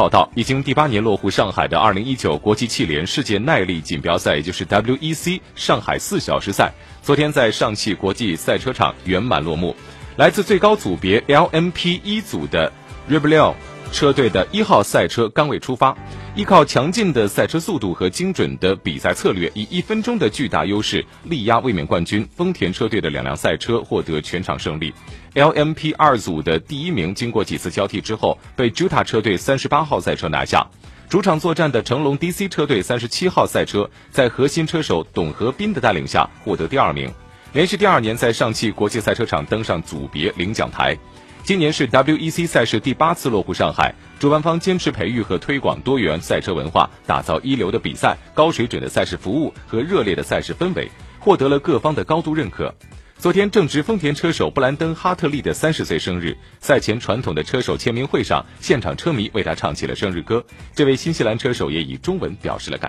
报道，已经第八年落户上海的2019国际汽联世界耐力锦标赛，也就是 WEC 上海四小时赛，昨天在上汽国际赛车场圆满落幕。来自最高组别 LMP 一组的 r e b e l l o n 车队的一号赛车刚位出发，依靠强劲的赛车速度和精准的比赛策略，以一分钟的巨大优势力压卫冕冠军丰田车队的两辆赛车，获得全场胜利。LMP 二组的第一名，经过几次交替之后，被 Jutta 车队三十八号赛车拿下。主场作战的成龙 DC 车队三十七号赛车，在核心车手董和斌的带领下获得第二名，连续第二年在上汽国际赛车场登上组别领奖台。今年是 WEC 赛事第八次落户上海，主办方坚持培育和推广多元赛车文化，打造一流的比赛、高水准的赛事服务和热烈的赛事氛围，获得了各方的高度认可。昨天正值丰田车手布兰登·哈特利的三十岁生日，赛前传统的车手签名会上，现场车迷为他唱起了生日歌。这位新西兰车手也以中文表示了感。